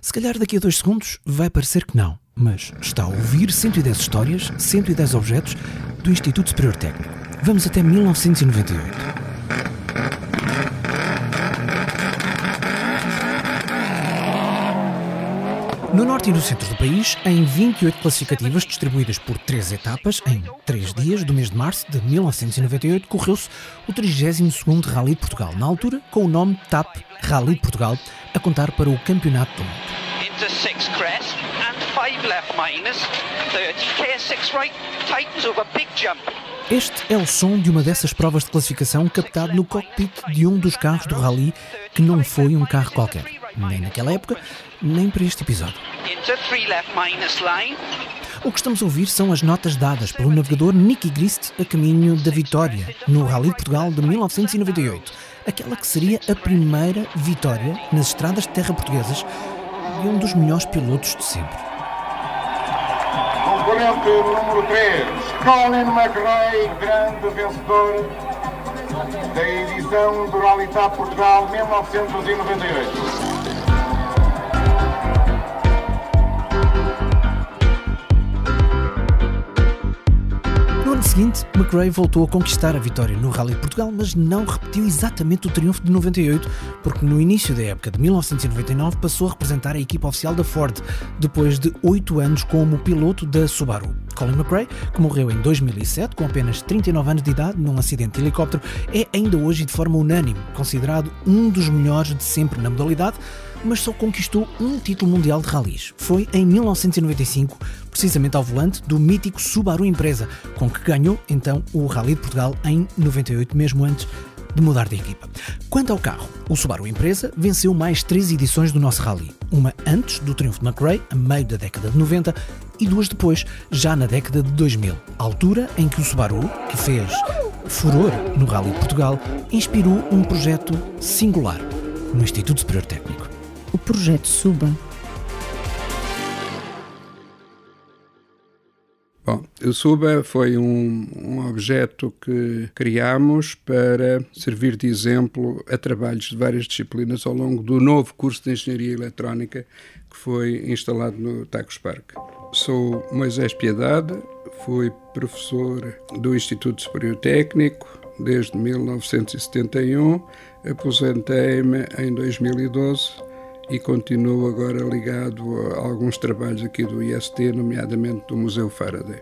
Se calhar daqui a dois segundos vai parecer que não, mas está a ouvir 110 histórias, 110 objetos do Instituto Superior Técnico. Vamos até 1998. No norte e no centro do país, em 28 classificativas distribuídas por três etapas, em três dias do mês de março de 1998, correu-se o 32º Rally de Portugal, na altura com o nome TAP Rally de Portugal, a contar para o Campeonato do Mundo. Este é o som de uma dessas provas de classificação captado no cockpit de um dos carros do Rally, que não foi um carro qualquer, nem naquela época, nem para este episódio. O que estamos a ouvir são as notas dadas pelo navegador Nicky Grist a caminho da vitória no Rally de Portugal de 1998, aquela que seria a primeira vitória nas estradas de terra portuguesas de um dos melhores pilotos de sempre. Componente número 3, Colin McRae, grande vencedor da edição do Rally TAP Portugal 1998. Seguinte, McRae voltou a conquistar a vitória no Rally de Portugal, mas não repetiu exatamente o triunfo de 98, porque no início da época de 1999 passou a representar a equipa oficial da Ford, depois de oito anos como piloto da Subaru. Colin McRae, que morreu em 2007 com apenas 39 anos de idade num acidente de helicóptero, é ainda hoje de forma unânime considerado um dos melhores de sempre na modalidade, mas só conquistou um título mundial de rallies. Foi em 1995, precisamente ao volante do mítico Subaru Empresa, com que ganhou então o Rally de Portugal em 98, mesmo antes de mudar de equipa. Quanto ao carro, o Subaru Empresa venceu mais três edições do nosso Rally. Uma antes do triunfo de McRae, a meio da década de 90, e duas depois, já na década de 2000, altura em que o Subaru, que fez furor no Rally de Portugal, inspirou um projeto singular no Instituto Superior Técnico o projeto Suba? Bom, o Suba foi um, um objeto que criamos para servir de exemplo a trabalhos de várias disciplinas ao longo do novo curso de Engenharia Eletrónica que foi instalado no Tacos Park. Sou Moisés Piedade, fui professor do Instituto Superior Técnico desde 1971, aposentei-me em 2012 e continuo agora ligado a alguns trabalhos aqui do IST, nomeadamente do Museu Faraday.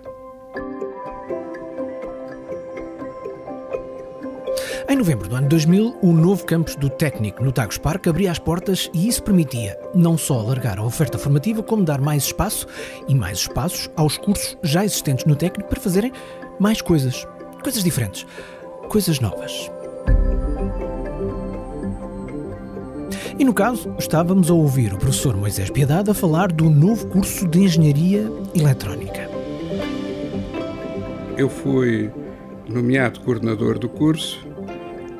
Em novembro do ano 2000, o novo campus do Técnico no Tagus Park abria as portas e isso permitia não só alargar a oferta formativa, como dar mais espaço e mais espaços aos cursos já existentes no Técnico para fazerem mais coisas, coisas diferentes, coisas novas. E no caso, estávamos a ouvir o professor Moisés Piedade a falar do novo curso de Engenharia Eletrónica. Eu fui nomeado coordenador do curso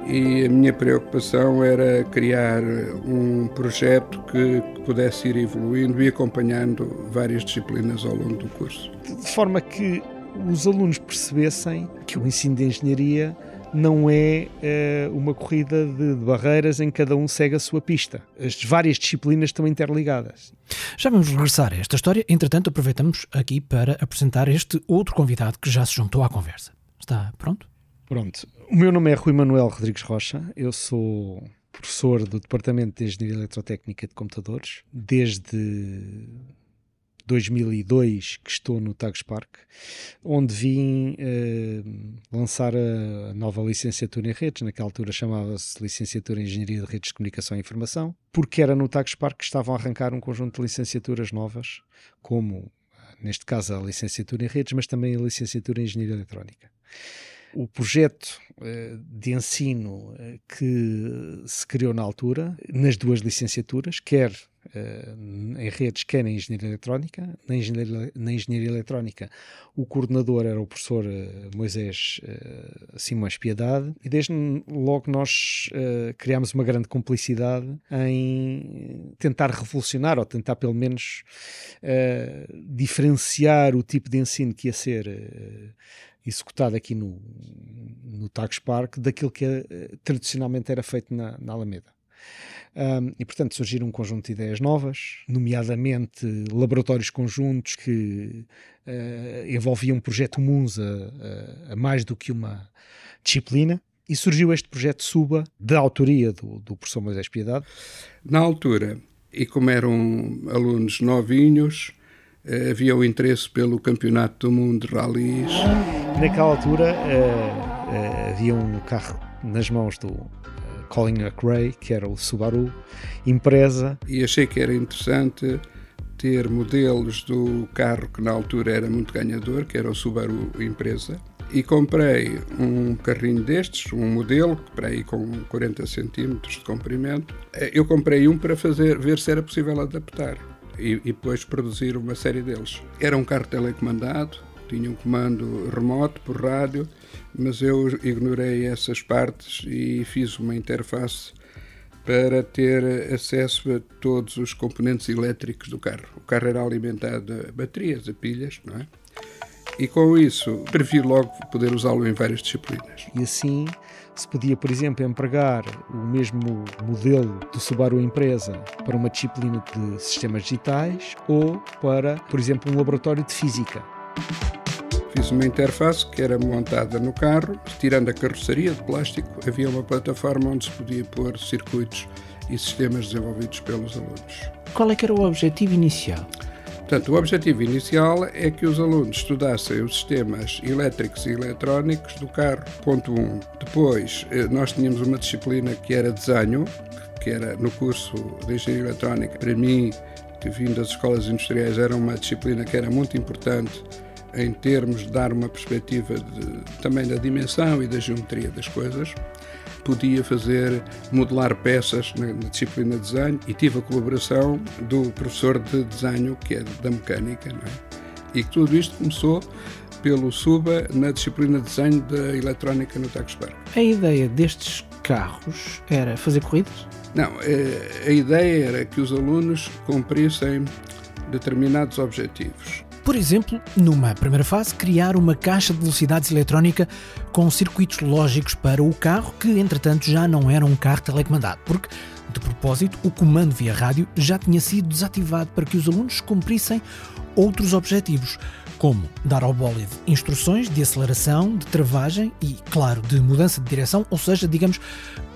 e a minha preocupação era criar um projeto que pudesse ir evoluindo e acompanhando várias disciplinas ao longo do curso. De forma que os alunos percebessem que o ensino de engenharia não é uh, uma corrida de, de, barreiras em que cada um segue a sua pista. As várias disciplinas estão interligadas. Já vamos regressar a esta história, entretanto, aproveitamos aqui para apresentar este outro convidado que já se juntou à conversa. Está pronto? Pronto. O meu nome é Rui Manuel Rodrigues Rocha, eu sou professor do Departamento de Engenharia Eletrotécnica de Computadores desde 2002 que estou no Tagus Park, onde vim eh, lançar a nova licenciatura em redes, naquela altura chamava-se Licenciatura em Engenharia de Redes de Comunicação e Informação, porque era no Tagus Park que estavam a arrancar um conjunto de licenciaturas novas, como neste caso a licenciatura em redes, mas também a licenciatura em Engenharia Eletrónica. O projeto eh, de ensino eh, que se criou na altura, nas duas licenciaturas, quer eh, em redes, quer em engenharia eletrónica. Na engenharia, na engenharia eletrónica, o coordenador era o professor Moisés Simões Piedade, e desde logo nós criámos uma grande cumplicidade em tentar revolucionar, ou tentar pelo menos diferenciar o tipo de ensino que ia ser executado aqui no, no Park daquilo que uh, tradicionalmente era feito na, na Alameda. Um, e, portanto, surgiram um conjunto de ideias novas, nomeadamente laboratórios conjuntos que uh, envolviam um projeto MUNSA uh, a mais do que uma disciplina. E surgiu este projeto SUBA, da autoria do, do professor Moisés Piedade. Na altura, e como eram alunos novinhos, uh, havia o interesse pelo Campeonato do Mundo de Rallys. Naquela altura, havia um carro nas mãos do Colin McRae, que era o Subaru Impreza. E achei que era interessante ter modelos do carro que na altura era muito ganhador, que era o Subaru Impreza. E comprei um carrinho destes, um modelo, para aí com 40 centímetros de comprimento. Eu comprei um para fazer, ver se era possível adaptar e, e depois produzir uma série deles. Era um carro telecomandado, tinha um comando remoto por rádio, mas eu ignorei essas partes e fiz uma interface para ter acesso a todos os componentes elétricos do carro. O carro era alimentado a baterias, a pilhas, não é? E com isso, previ logo poder usá-lo em várias disciplinas. E assim se podia, por exemplo, empregar o mesmo modelo do Subaru Empresa para uma disciplina de sistemas digitais ou para, por exemplo, um laboratório de física. Fiz uma interface que era montada no carro, tirando a carroceria de plástico, havia uma plataforma onde se podia pôr circuitos e sistemas desenvolvidos pelos alunos. Qual é que era o objetivo inicial? Portanto, o objetivo inicial é que os alunos estudassem os sistemas elétricos e eletrónicos do carro, ponto 1. Um. Depois, eh, nós tínhamos uma disciplina que era desenho, que era no curso de Engenharia Eletrónica. Para mim, que vim das escolas industriais, era uma disciplina que era muito importante em termos de dar uma perspectiva de, também da dimensão e da geometria das coisas. Podia fazer modelar peças na, na disciplina de desenho e tive a colaboração do professor de desenho, que é da mecânica, é? E tudo isto começou pelo SUBA na disciplina de desenho da eletrónica no Park. A ideia destes carros era fazer corridas? Não, eh, a ideia era que os alunos cumprissem determinados objetivos. Por exemplo, numa primeira fase, criar uma caixa de velocidades eletrónica com circuitos lógicos para o carro, que entretanto já não era um carro telecomandado, porque, de propósito, o comando via rádio já tinha sido desativado para que os alunos cumprissem outros objetivos, como dar ao bólide instruções de aceleração, de travagem e, claro, de mudança de direção, ou seja, digamos,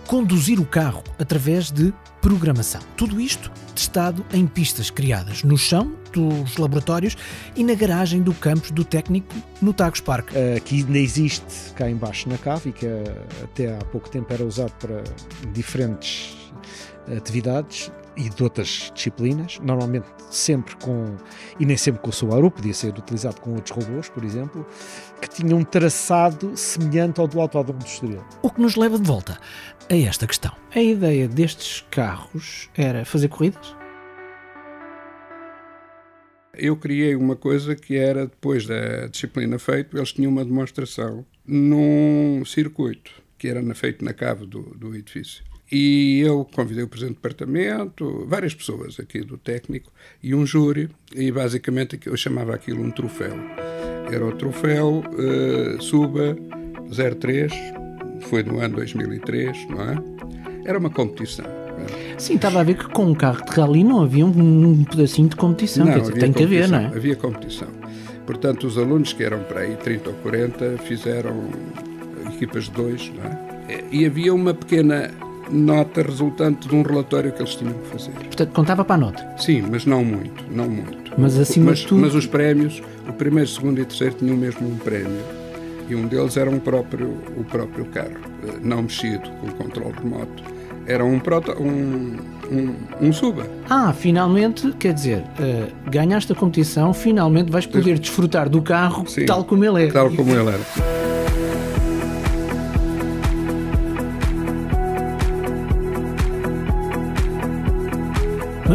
conduzir o carro através de programação. Tudo isto testado em pistas criadas no chão dos laboratórios e na garagem do campus do técnico no Tagus Park. Que ainda existe cá embaixo na cave que eh, até há pouco tempo era usado para diferentes atividades e de outras disciplinas, normalmente sempre com, e nem sempre com o Subaru, podia ser utilizado com outros robôs, por exemplo, que tinham um traçado semelhante ao do Autódromo do Estoril. O que nos leva de volta a esta questão. A ideia destes carros era fazer corridas? Eu criei uma coisa que era, depois da disciplina feita, eles tinham uma demonstração num circuito, que era feito na cave do, do edifício. E eu convidei o Presidente do Departamento, várias pessoas aqui do técnico e um júri, e basicamente eu chamava aquilo um troféu. Era o troféu uh, Suba 03, foi no ano 2003, não é? Era uma competição. Sim, estava a ver que com um carro de rally não havia um, pedacinho de competição. Não, dizer, tem que haver, não é? Havia competição. Portanto, os alunos que eram para aí 30 ou 40 fizeram equipas de dois, não é? E havia uma pequena nota resultante de um relatório que eles tinham que fazer. Portanto, contava para a nota? Sim, mas não muito, não muito. Mas acima mas, de tudo... Mas os prémios, o primeiro, segundo e terceiro tinham mesmo um prémio. E um deles era um próprio, o próprio carro, eh, não mexido, com controle remoto. Era um, proto, um, um, um suba. Ah, finalmente, quer dizer, uh, ganhaste a competição, finalmente vais poder desfrutar do carro Sim, tal como ele é. Tal como ele era.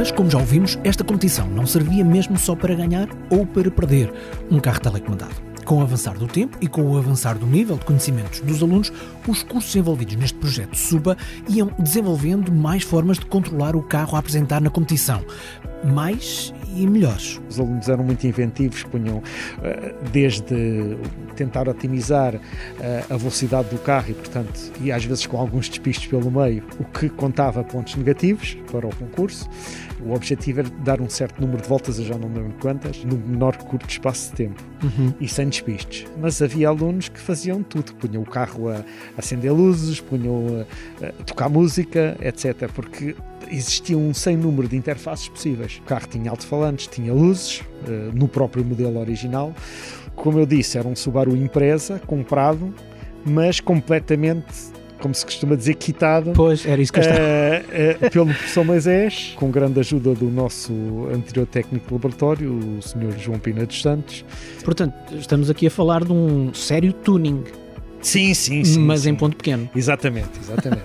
Mas, como já ouvimos, esta competição não servia mesmo só para ganhar ou para perder um carro telecomandado. Com o avançar do tempo e com o avançar do nível de conhecimentos dos alunos, os cursos envolvidos neste projeto SUBA iam desenvolvendo mais formas de controlar o carro a apresentar na competição. Mais e melhores. Os alunos eram muito inventivos, punham eh, desde tentar otimizar eh, a velocidade do carro e, portanto, e às vezes com alguns despistos pelo meio, o que contava pontos negativos para o concurso. O objetivo era dar um certo número de voltas, eu já não lembro quantas, no menor curto espaço de tempo uhum. e sem despistes. Mas havia alunos que faziam tudo, punham o carro a acender luzes, punham a, a tocar música, etc. Porque existia um sem número de interfaces possíveis. O carro tinha alto-falantes, tinha luzes, uh, no próprio modelo original. Como eu disse, era um Subaru Impreza, comprado, mas completamente como se costuma dizer, quitado. Pois, era isso que eu estava. Uh, uh, pelo professor Moisés, com grande ajuda do nosso anterior técnico de laboratório, o Sr. João Pina dos Santos. Portanto, estamos aqui a falar de um sério tuning. Sim, sim, sim. Mas sim. em ponto pequeno. Exatamente, exatamente.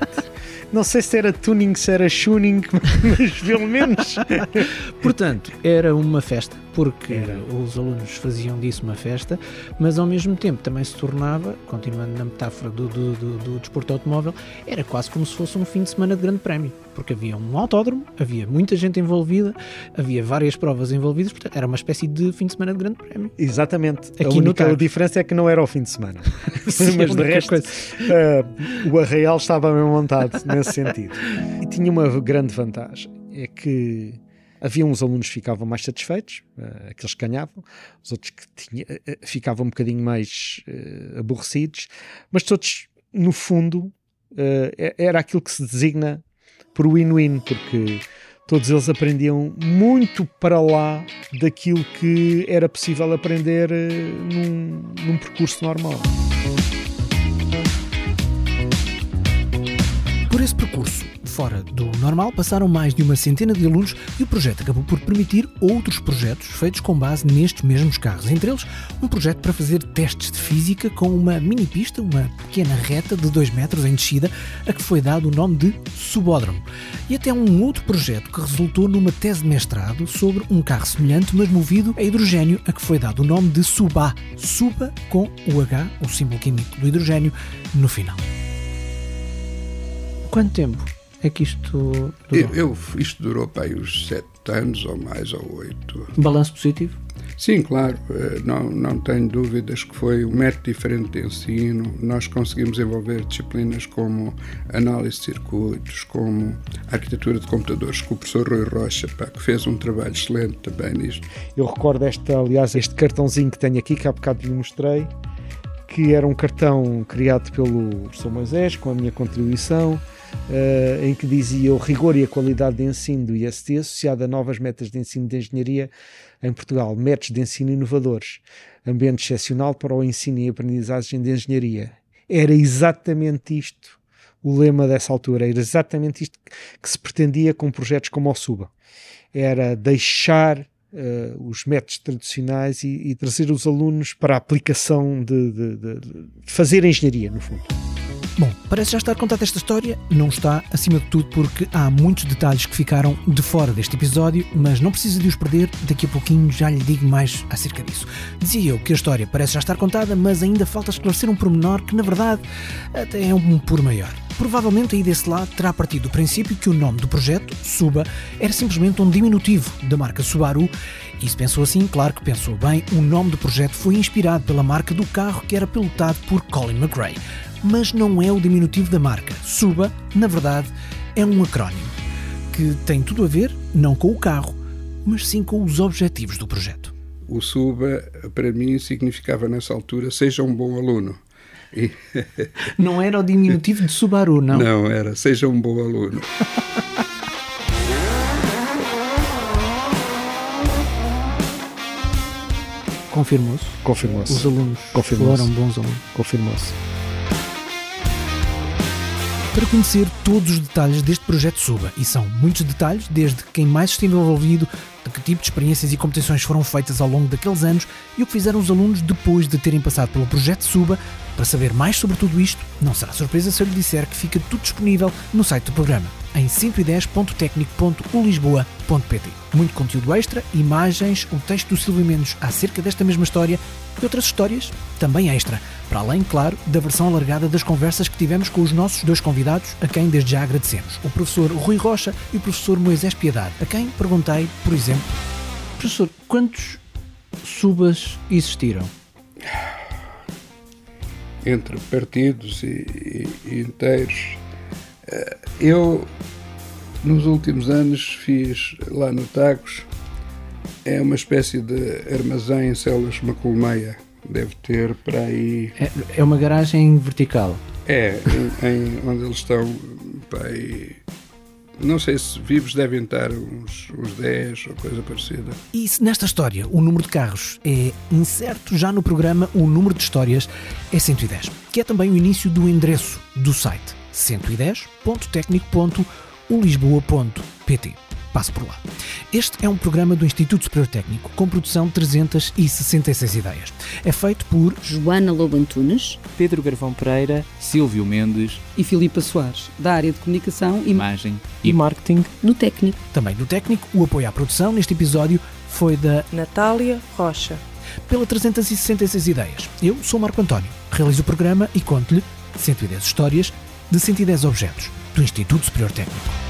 Não sei se era tuning, se era tuning, mas pelo menos. Portanto, era uma festa, porque era. os alunos faziam disso uma festa, mas ao mesmo tempo também se tornava, continuando na metáfora do, do, do, do desporto automóvel, era quase como se fosse um fim de semana de grande prémio, porque havia um autódromo, havia muita gente envolvida, havia várias provas envolvidas, portanto, era uma espécie de fim de semana de grande prémio. Exatamente. Aqui a única diferença é que não era o fim de semana. Sim, mas de resto, uh, o arraial estava bem montado nesse sentido. E tinha uma grande vantagem, é que havia uns alunos que ficavam mais satisfeitos, uh, aqueles que ganhavam, os outros que tinha, uh, ficavam um bocadinho mais aborrecidos, mas todos, no fundo, era aquilo que se designa por win-win, porque todos eles aprendiam muito para lá daquilo que era possível aprender num, num percurso normal. Por esse percurso, fora do normal, passaram mais de uma centena de alunos e o projeto acabou por permitir outros projetos feitos com base nestes mesmos carros. Entre eles, um projeto para fazer testes de física com uma mini pista, uma pequena reta de 2 metros em descida, a que foi dado o nome de Subódromo. E até um outro projeto que resultou numa tese de mestrado sobre um carro semelhante, mas movido a hidrogênio, a que foi dado o nome de Suba. Suba com o H, o símbolo químico do hidrogênio, no final. Quanto tempo é que isto durou? Eu, eu isto durou para aí uns sete anos ou mais, ou oito. Balanço positivo? Sim, claro, eh, não, não tenho dúvidas que foi um método diferente de ensino. Nós conseguimos envolver disciplinas como análise de circuitos, como arquitetura de computadores, com o professor Rui Rocha, pá, que fez um trabalho excelente também nisto. Eu recordo esta, aliás, este cartãozinho que tenho aqui, que há bocado lhe mostrei, que era um cartão criado pelo professor Moisés, com a minha contribuição, uh, em que dizia o rigor e a qualidade de ensino do IST associado a novas metas de ensino de engenharia em Portugal, métodos de ensino inovadores, ambiente excepcional para o ensino e aprendizagem de engenharia. Era exatamente isto o lema dessa altura, era exatamente isto que se pretendia com projetos como o SUBA. Era deixar Uh, os métodos tradicionais e, e, trazer os alunos para a aplicação de, de, de, de fazer engenharia, no fundo. Bom, parece já estar contada esta história, não está, acima de tudo, porque há muitos detalhes que ficaram de fora deste episódio, mas não precisa de os perder, daqui a pouquinho já lhe digo mais acerca disso. Dizia eu que a história parece já estar contada, mas ainda falta esclarecer um pormenor que, na verdade, até é um por maior. Provavelmente aí desse lado terá partido do princípio que o nome do projeto, Suba, era simplesmente um diminutivo da marca Subaru e se pensou assim, claro que pensou bem, o nome do projeto foi inspirado pela marca do carro que era pilotado por Colin McRae mas não é o diminutivo da marca. Suba, na verdade, é um acrónimo que tem tudo a ver não com o carro, mas sim com os objetivos do projeto. O Suba, para mim, significava nessa altura seja um bom aluno. E... Não era o diminutivo de Subaru, não? Não, era seja um bom aluno. Confirmou-se? Confirmou-se. Os alunos foram bons alunos? Confirmou-se para conhecer todos os detalhes deste projeto Suba. E são muitos detalhes, desde quem mais esteve envolvido, de que tipo de experiências e competições foram feitas ao longo daqueles anos e o que fizeram os alunos depois de terem passado pelo projeto Suba. Para saber mais sobre tudo isto, não será surpresa se eu lhe disser que fica tudo disponível no site do programa, em 110.tecnico.ulisboa.pt. Muito conteúdo extra, imagens, o texto do Silvio Mendes acerca desta mesma história e outras histórias também extra Para além, claro, da versão alargada das conversas que tivemos com os nossos dois convidados, a quem desde já agradecemos, o professor Rui Rocha e o professor Moisés Piedade, a quem perguntei, por exemplo, professor, quantos subas existiram? Entre partidos e, e, inteiros. Eh, eu, nos últimos anos, fiz lá no Tagos, é uma espécie de armazém em células de uma colmeia. Deve ter para aí. É, é uma garagem vertical. É, em, em, onde eles estão para aí não sei se vivos devem estar uns, uns 10 ou coisa parecida. E se nesta história o número de carros é incerto, já no programa o número de histórias é 110, que é também o início do endereço do site 110.tecnico.ulisboa.pt passe por lá. Este é um programa do Instituto Superior Técnico com produção de 366 ideias. É feito por Joana Lobo Antunes, Pedro Garvão Pereira, Silvio Mendes e Filipa Soares, da área de comunicação e imagem e marketing no técnico. Também no técnico, o apoio à produção neste episódio foi da Natália Rocha. Pela 366 ideias. Eu sou Marco António, realizo o programa e conto-lhe 110 histórias de 110 objetos do Instituto Superior Técnico.